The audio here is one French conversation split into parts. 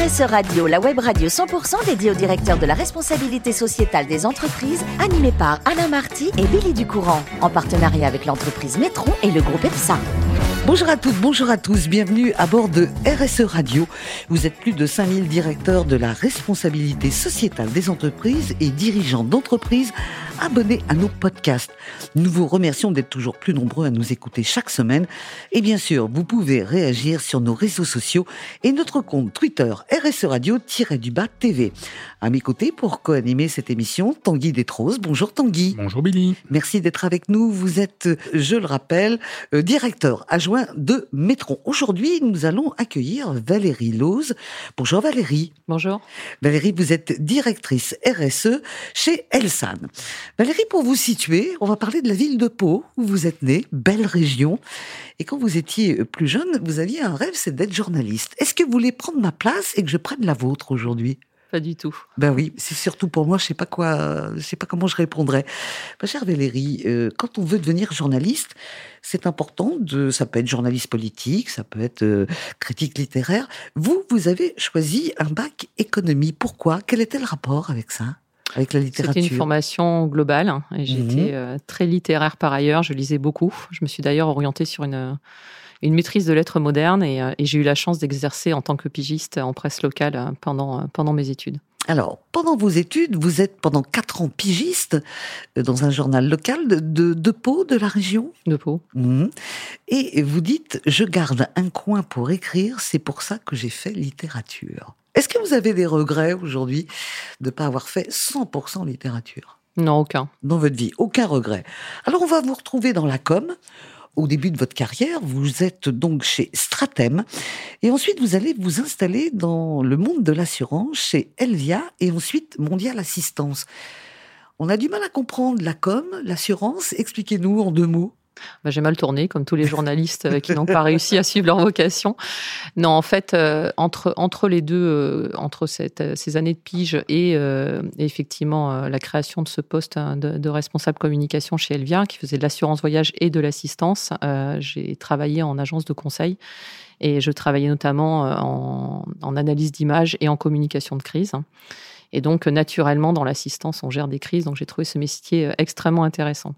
RSE Radio, la web radio 100% dédiée au directeur de la responsabilité sociétale des entreprises, animée par Alain Marty et Billy Ducourant, en partenariat avec l'entreprise Métron et le groupe EPSA. Bonjour à toutes, bonjour à tous, bienvenue à bord de RSE Radio. Vous êtes plus de 5000 directeurs de la responsabilité sociétale des entreprises et dirigeants d'entreprises abonnés à nos podcasts. Nous vous remercions d'être toujours plus nombreux à nous écouter chaque semaine. Et bien sûr, vous pouvez réagir sur nos réseaux sociaux et notre compte Twitter RSE Radio-du-bas TV. À mes côtés, pour co-animer cette émission, Tanguy Détrose. Bonjour Tanguy. Bonjour Billy. Merci d'être avec nous. Vous êtes, je le rappelle, euh, directeur adjoint de Métron. Aujourd'hui, nous allons accueillir Valérie Lose. Bonjour Valérie. Bonjour. Valérie, vous êtes directrice RSE chez Elsan. Valérie, pour vous situer, on va parler de la ville de Pau, où vous êtes née, belle région. Et quand vous étiez plus jeune, vous aviez un rêve, c'est d'être journaliste. Est-ce que vous voulez prendre ma place et que je prenne la vôtre aujourd'hui? Pas du tout. Ben oui, c'est surtout pour moi, je sais pas quoi, je sais pas comment je répondrais. Ma chère Valérie, euh, quand on veut devenir journaliste, c'est important de, ça peut être journaliste politique, ça peut être euh, critique littéraire. Vous, vous avez choisi un bac économie. Pourquoi? Quel était le rapport avec ça? Avec la littérature C'était une formation globale hein, et j'étais mhm. euh, très littéraire par ailleurs. Je lisais beaucoup. Je me suis d'ailleurs orientée sur une une maîtrise de lettres modernes et, euh, et j'ai eu la chance d'exercer en tant que pigiste en presse locale euh, pendant, euh, pendant mes études. Alors, pendant vos études, vous êtes pendant quatre ans pigiste dans un journal local de, de, Pau, de la région? De Pau. Mhm. Et vous dites, je garde un coin pour écrire, c'est pour ça que j'ai fait littérature. Est-ce que vous avez des regrets aujourd'hui de ne pas avoir fait 100% littérature? Non, aucun. Dans votre vie, aucun regret. Alors on va vous retrouver dans la com au début de votre carrière, vous êtes donc chez Stratem, et ensuite vous allez vous installer dans le monde de l'assurance chez Elvia, et ensuite Mondial Assistance. On a du mal à comprendre la com, l'assurance. Expliquez-nous en deux mots. Bah, j'ai mal tourné, comme tous les journalistes euh, qui n'ont pas réussi à suivre leur vocation. Non, en fait, euh, entre, entre les deux, euh, entre ces années de pige et, effectivement la création de ce poste hein, de, responsable communication chez Elvia, qui faisait de l'assurance voyage et de l'assistance, j'ai travaillé en agence de conseil. Et je travaillais notamment en, en analyse d'image et en communication de crise. Et donc, naturellement, dans l'assistance, on gère des crises. Donc, j'ai trouvé ce métier extrêmement intéressant.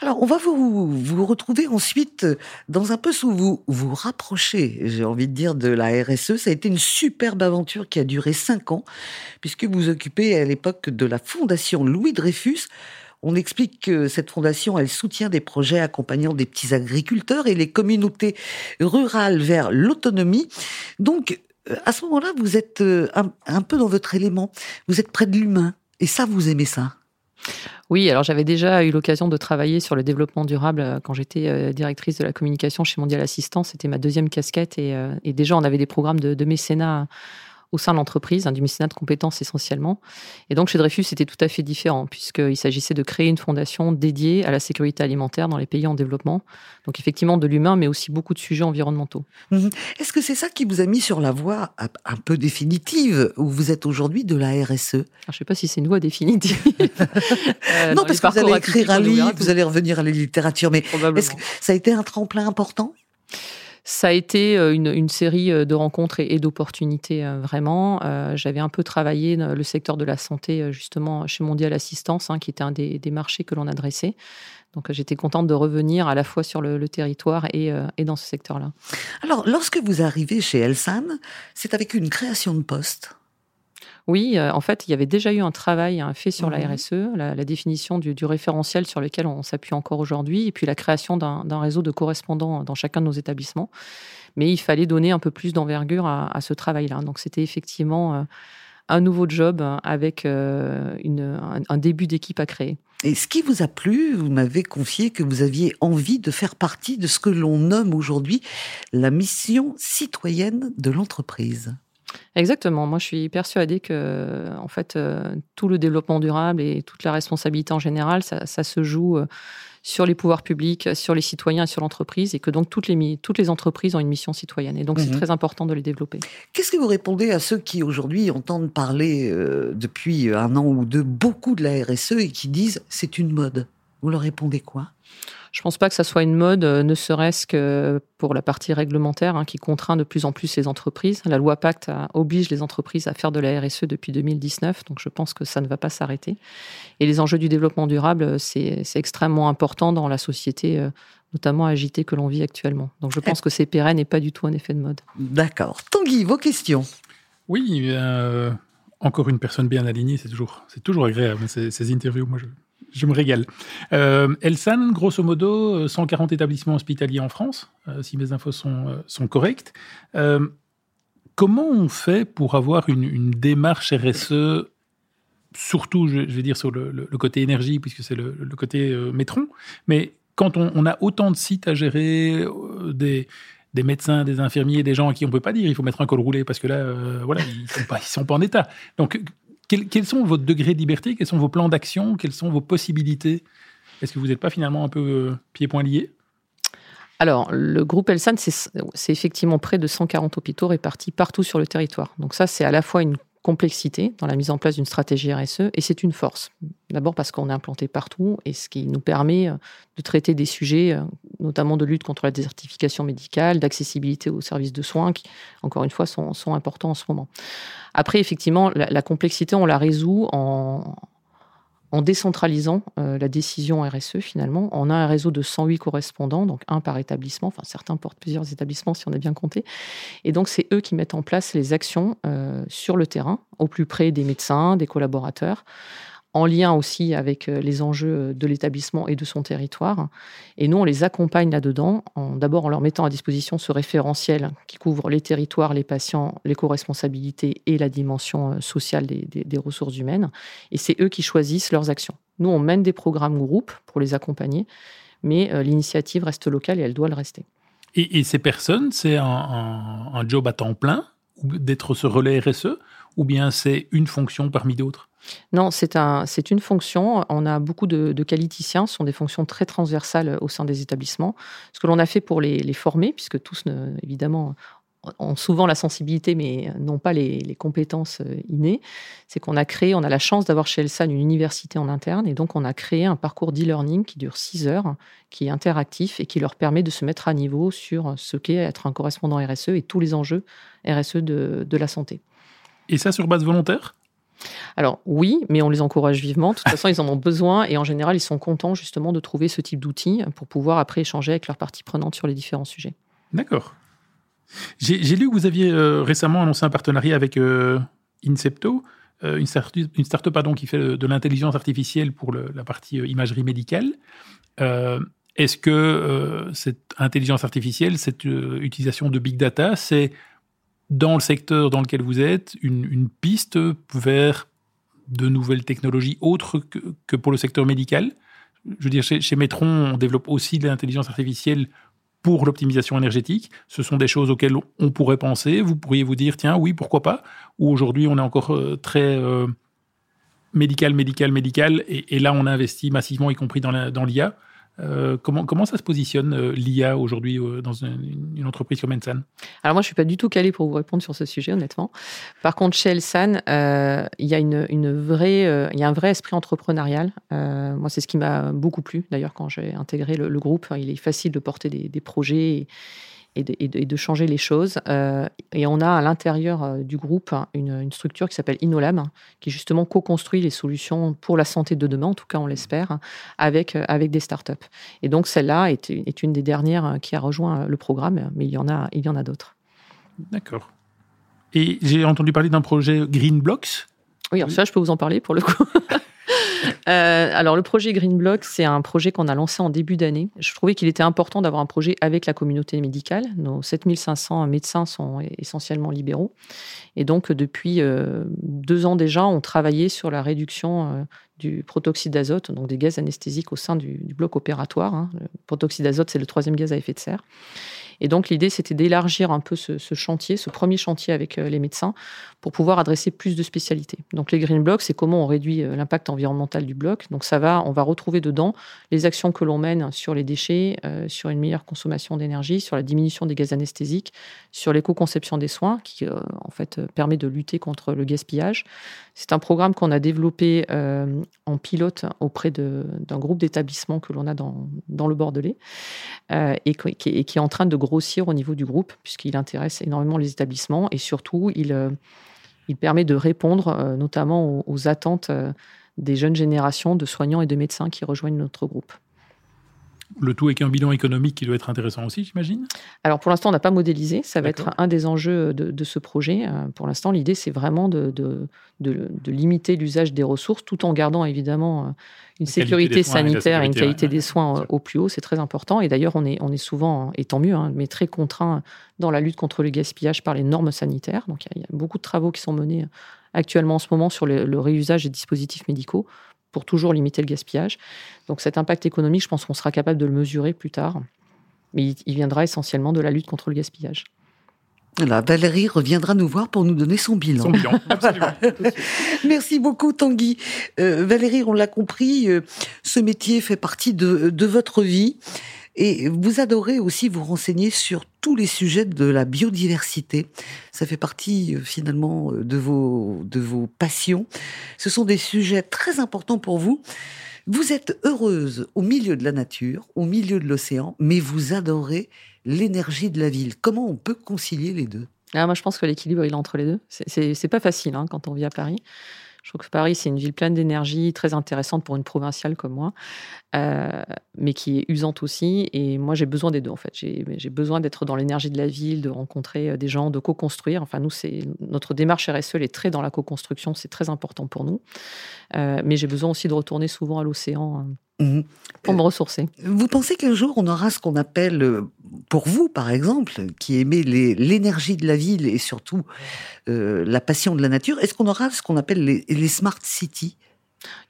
Alors, on va vous, vous retrouver ensuite dans un peu où vous vous rapprochez, j'ai envie de dire, de la RSE. Ça a été une superbe aventure qui a duré cinq ans, puisque vous occupez à l'époque de la Fondation Louis Dreyfus. On explique que cette fondation, elle soutient des projets accompagnant des petits agriculteurs et les communautés rurales vers l'autonomie. Donc, à ce moment-là, vous êtes euh, un peu dans votre élément. Vous êtes près de l'humain. Et ça, vous aimez ça? Oui, alors j'avais déjà eu l'occasion de travailler sur le développement durable euh, quand j'étais euh, directrice de la communication chez Mondial Assistance. C'était ma deuxième casquette et, euh, déjà on avait des programmes de, de mécénat au sein de l'entreprise, hein, du mécénat de compétences essentiellement. Et donc chez Dreyfus, c'était tout à fait différent, puisqu'il s'agissait de créer une fondation dédiée à la sécurité alimentaire dans les pays en développement. Donc effectivement de l'humain, mais aussi beaucoup de sujets environnementaux. Mhm. Est-ce que c'est ça qui vous a mis sur la voie un peu définitive, où vous êtes aujourd'hui de la RSE Je ne sais pas si c'est une voie définitive. Euh, non, parce que vous allez écrire un livre, vous allez revenir à la littérature, mais est-ce que ça a été un tremplin important? Ça a été euh, une, série euh, de rencontres et, d'opportunités, euh, vraiment. J'avais un peu travaillé le secteur de la santé, justement, chez Mondial Assistance, hein, qui était un des, marchés que l'on adressait. Donc j'étais contente de revenir à la fois sur le, territoire et, et, dans ce secteur-là. Alors, lorsque vous arrivez chez Elsan, c'est avec une création de poste oui, euh, en fait, il y avait déjà eu un travail hein, fait sur la mmh RSE, la, définition du, référentiel sur lequel on s'appuie encore aujourd'hui, et puis la création d'un réseau de correspondants dans chacun de nos établissements. Mais il fallait donner un peu plus d'envergure à, ce travail-là. Donc c'était effectivement euh, un nouveau job avec euh, un, début d'équipe à créer. Et ce qui vous a plu, vous m'avez confié que vous aviez envie de faire partie de ce que l'on nomme aujourd'hui la mission citoyenne de l'entreprise. Exactement. Moi, je suis persuadée que, en fait, euh, tout le développement durable et toute la responsabilité en général, ça, se joue euh, sur les pouvoirs publics, sur les citoyens et sur l'entreprise, et que donc toutes les, toutes les entreprises ont une mission citoyenne. Et donc, c'est mhm. très important de les développer. Qu'est-ce que vous répondez à ceux qui, aujourd'hui, entendent parler euh, depuis un an ou deux beaucoup de la RSE et qui disent c'est une mode? Vous leur répondez quoi? Je ne pense pas que ça soit une mode, euh, ne serait-ce que pour la partie réglementaire hein, qui contraint de plus en plus les entreprises. La loi Pacte oblige les entreprises à faire de la RSE depuis 2019, donc je pense que ça ne va pas s'arrêter. Et les enjeux du développement durable, euh, c'est extrêmement important dans la société, euh, notamment agitée que l'on vit actuellement. Donc je pense que c'est pérenne et pas du tout un effet de mode. D'accord. Tanguy, vos questions Oui, encore une personne bien alignée, c'est toujours, toujours agréable ces, ces interviews. Moi, je, je me régale. Euh, Elsan, grosso modo, 140 euh, établissements hospitaliers en France, euh, si mes infos sont, sont correctes. comment on fait pour avoir une, démarche RSE, surtout, je, vais dire, sur le, côté énergie, puisque c'est le, côté métron, mais quand on, a autant de sites à gérer, des, des médecins, des infirmiers, des gens à qui on ne peut pas dire il faut mettre un col roulé parce que là, voilà, ils ne sont, sont pas en état. Donc, quels, sont vos degrés de liberté? Quels sont vos plans d'action? Quelles sont vos possibilités? Est-ce que vous n'êtes pas finalement un peu euh, pieds-poings liés? Alors, le groupe Elsan, c'est effectivement près de 140 hôpitaux répartis partout sur le territoire. Donc ça, c'est à la fois une complexité dans la mise en place d'une stratégie RSE et c'est une force. D'abord parce qu'on est implanté partout et ce qui nous permet euh, de traiter des sujets, euh, notamment de lutte contre la désertification médicale, d'accessibilité aux services de soins qui, encore une fois, sont, importants en ce moment. Après, effectivement, la complexité, on la résout en, en décentralisant euh, la décision RSE finalement. On a un réseau de 108 correspondants, donc un par établissement, enfin certains portent plusieurs établissements si on a bien compté. Et donc c'est eux qui mettent en place les actions euh, sur le terrain, au plus près des médecins, des collaborateurs, en lien aussi avec euh, les enjeux de l'établissement et de son territoire. Et nous, on les accompagne là-dedans, d'abord en leur mettant à disposition ce référentiel qui couvre les territoires, les patients, les co-responsabilités et la dimension euh, sociale des, ressources humaines. Et c'est eux qui choisissent leurs actions. Nous, on mène des programmes groupes pour les accompagner, mais euh, l'initiative reste locale et elle doit le rester. Et, ces personnes, c'est un job à temps plein d'être ce relais RSE ou bien c'est une fonction parmi d'autres? Non, c'est un, une fonction. On a beaucoup de, qualiticiens, ce sont des fonctions très transversales au sein des établissements. Ce que l'on a fait pour les, former, puisque tous, évidemment, ont souvent la sensibilité, mais n'ont pas les, compétences euh, innées, c'est qu'on a créé, on a la chance d'avoir chez Elsan une université en interne, et donc on a créé un parcours d'e-learning qui dure six heures, qui est interactif et qui leur permet de se mettre à niveau sur ce qu'est être un correspondant RSE et tous les enjeux RSE de la santé. Et ça sur base volontaire? Alors oui, mais on les encourage vivement. De toute façon, ils en ont besoin et en général, ils sont contents justement de trouver ce type d'outils pour pouvoir après échanger avec leurs parties prenantes sur les différents sujets. D'accord. J'ai lu que vous aviez euh, récemment annoncé un partenariat avec euh, Incepto, euh, une, start une start-up pardon, qui fait de l'intelligence artificielle pour la partie imagerie médicale. Est-ce que cette intelligence artificielle, cette utilisation de big data, c'est dans le secteur dans lequel vous êtes une, piste vers de nouvelles technologies autres que, pour le secteur médical? Je veux dire, chez, chez Metron, on développe aussi de l'intelligence artificielle pour l'optimisation énergétique. Ce sont des choses auxquelles on pourrait penser. Vous pourriez vous dire, tiens, oui, pourquoi pas? Ou aujourd'hui, on est encore euh, très euh, médical, médical, médical, et, là, on investit massivement, y compris dans l'IA. Euh, comment, comment ça se positionne euh, l'IA aujourd'hui euh, dans une, entreprise comme Ensan? Alors moi, je suis pas du tout calée pour vous répondre sur ce sujet, honnêtement. Par contre, chez Elsan, il y a une, une il y a un vrai esprit entrepreneurial. moi, c'est ce qui m'a beaucoup plu. D'ailleurs, quand j'ai intégré le, groupe, il est facile de porter des, projets et de, changer les choses. Euh, et on a à l'intérieur euh, du groupe une, structure qui s'appelle Inolab, qui justement co-construit les solutions pour la santé de demain, en tout cas on l'espère, avec, euh, avec des startups. Et donc celle-là est, est, une des dernières qui a rejoint le programme, mais il y en a, il y en a d'autres. D'accord. Et j'ai entendu parler d'un projet Green Blocks? Oui, alors ça, je peux vous en parler pour le coup. Euh, alors, le projet Green Block, c'est un projet qu'on a lancé en début d'année. Je trouvais qu'il était important d'avoir un projet avec la communauté médicale. Nos 7500 médecins sont essentiellement libéraux. Et donc, depuis euh, deux ans déjà, on travaillait sur la réduction euh, du protoxyde d'azote, donc des gaz anesthésiques au sein du, bloc opératoire. Hein. Le protoxyde d'azote, c'est le troisième gaz à effet de serre. Et donc l'idée, c'était d'élargir un peu ce, chantier, ce premier chantier avec les médecins, pour pouvoir adresser plus de spécialités. Donc les green blocks, c'est comment on réduit l'impact environnemental du bloc. Donc ça va, on va retrouver dedans les actions que l'on mène sur les déchets, sur une meilleure consommation d'énergie, sur la diminution des gaz anesthésiques, sur l'éco-conception des soins, qui en fait permet de lutter contre le gaspillage. C'est un programme qu'on a développé en pilote auprès d'un groupe d'établissements que l'on a dans, le Bordelais euh, et, qui, est en train de grossir au niveau du groupe puisqu'il intéresse énormément les établissements et surtout il, euh, permet de répondre euh, notamment aux attentes des jeunes générations de soignants et de médecins qui rejoignent notre groupe. Le tout avec un bilan économique qui doit être intéressant aussi, j'imagine? Alors pour l'instant, on n'a pas modélisé. Ça va être un des enjeux de, ce projet. Euh, pour l'instant, l'idée, c'est vraiment de, de, limiter l'usage des ressources tout en gardant évidemment euh, une sécurité sanitaire et, une qualité des soins au plus haut. C'est très important. Et d'ailleurs, on est, on est souvent, et tant mieux, hein, mais très contraint dans la lutte contre le gaspillage par les normes sanitaires. Donc il y, a beaucoup de travaux qui sont menés actuellement en ce moment sur le réusage des dispositifs médicaux pour toujours limiter le gaspillage. Donc cet impact économique, je pense qu'on sera capable de le mesurer plus tard, mais il, viendra essentiellement de la lutte contre le gaspillage. Voilà, Valérie reviendra nous voir pour nous donner son bilan. Son bilan, Merci beaucoup Tanguy. Euh, Valérie, on l'a compris, euh, ce métier fait partie de, de votre vie. Et vous adorez aussi vous renseigner sur tous les sujets de la biodiversité. Ça fait partie euh, finalement euh, de vos, de vos passions. Ce sont des sujets très importants pour vous. Vous êtes heureuse au milieu de la nature, au milieu de l'océan, mais vous adorez l'énergie de la ville. Comment on peut concilier les deux? Ah, Moi, je pense que l'équilibre, il est entre les deux. C'est pas facile hein, quand on vit à Paris. Je trouve que Paris, c'est une ville pleine d'énergie, très intéressante pour une provinciale comme moi, euh, mais qui est usante aussi. Et moi, j'ai besoin des deux, en fait. J'ai besoin d'être dans l'énergie de la ville, de rencontrer euh, des gens, de co-construire. Enfin, nous, c'est notre démarche RSE, est très dans la co-construction, c'est très important pour nous. Euh, mais j'ai besoin aussi de retourner souvent à l'océan Mhm. Pour me ressourcer. Vous pensez qu'un jour on aura ce qu'on appelle, euh, pour vous par exemple, qui aimez l'énergie de la ville et surtout euh, la passion de la nature, est-ce qu'on aura ce qu'on appelle les, smart cities?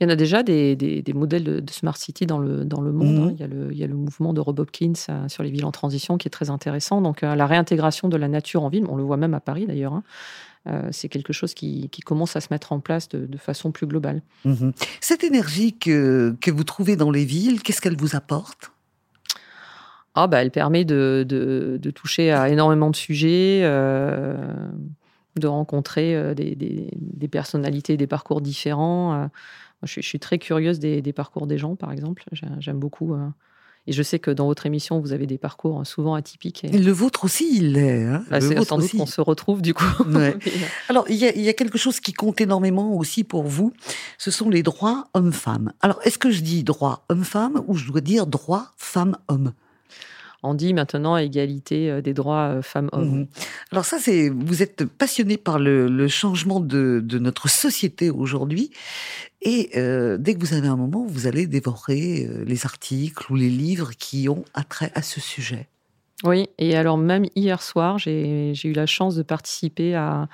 Il y en a déjà des, des, modèles de, smart city dans le, dans le monde. Hein. Mhm. Il, y a le, il, y a le, mouvement de Rob Hopkins euh, sur les villes en transition qui est très intéressant. Donc la réintégration de la nature en ville, on le voit même à Paris d'ailleurs. Hein. Euh, c'est quelque chose qui, commence à se mettre en place de, façon plus globale. Mhm. Cette énergie que, vous trouvez dans les villes, qu'est-ce qu'elle vous apporte? Ah, bah, Elle permet de, toucher à énormément de sujets. Euh, de rencontrer euh, des, personnalités, des parcours différents. Je, suis très curieuse des, des, parcours des gens, par exemple. J'aime beaucoup et je sais que dans votre émission, vous avez des parcours souvent atypiques. Et... Le vôtre aussi, il l'est. Hein bah, c'est sans doute qu'on se retrouve du coup. Alors, il y, a, quelque chose qui compte énormément aussi pour vous. Ce sont les droits hommes-femmes. Alors, est-ce que je dis droit homme-femme ou je dois dire droit femme-homme on dit maintenant égalité euh, des droits euh, femmes-hommes. Mhm. Alors ça, c'est vous êtes passionné par le, changement de, notre société aujourd'hui, et euh, dès que vous avez un moment, vous allez dévorer les articles ou les livres qui ont attrait à ce sujet. Oui, et alors même hier soir, j'ai eu la chance de participer à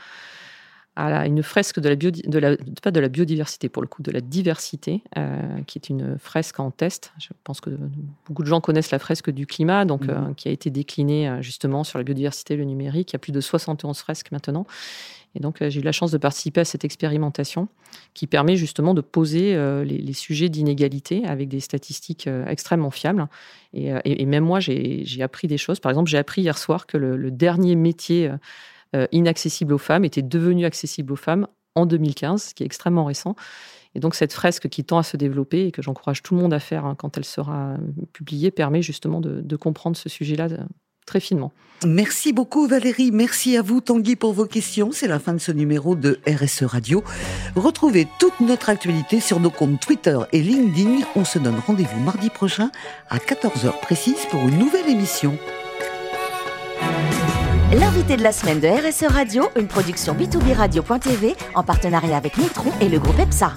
à une fresque de la, de la, pas de la biodiversité pour le coup, de la diversité, euh, qui est une fresque en test. Je pense que beaucoup de gens connaissent la fresque du climat, donc mhm. euh, qui a été déclinée euh, justement sur la biodiversité et le numérique. Il y a plus de 71 fresques maintenant. Et donc j'ai eu la chance de participer à cette expérimentation qui permet justement de poser les, sujets d'inégalité avec des statistiques extrêmement fiables. Et, même moi, j'ai appris des choses. Par exemple, j'ai appris hier soir que le, le dernier métier inaccessible aux femmes était devenue accessible aux femmes en 2015, ce qui est extrêmement récent. Et donc cette fresque qui tend à se développer et que j'encourage tout le monde à faire hein, quand elle sera publiée permet justement de, comprendre ce sujet-là euh, très finement. Merci beaucoup Valérie, merci à vous Tanguy pour vos questions. C'est la fin de ce numéro de RSE Radio. Retrouvez toute notre actualité sur nos comptes Twitter et LinkedIn. On se donne rendez-vous mardi prochain à 14h précise pour une nouvelle émission. L'invité de la semaine de RSE Radio, une production B2B Radio.tv en partenariat avec Nitron et le groupe EPSA.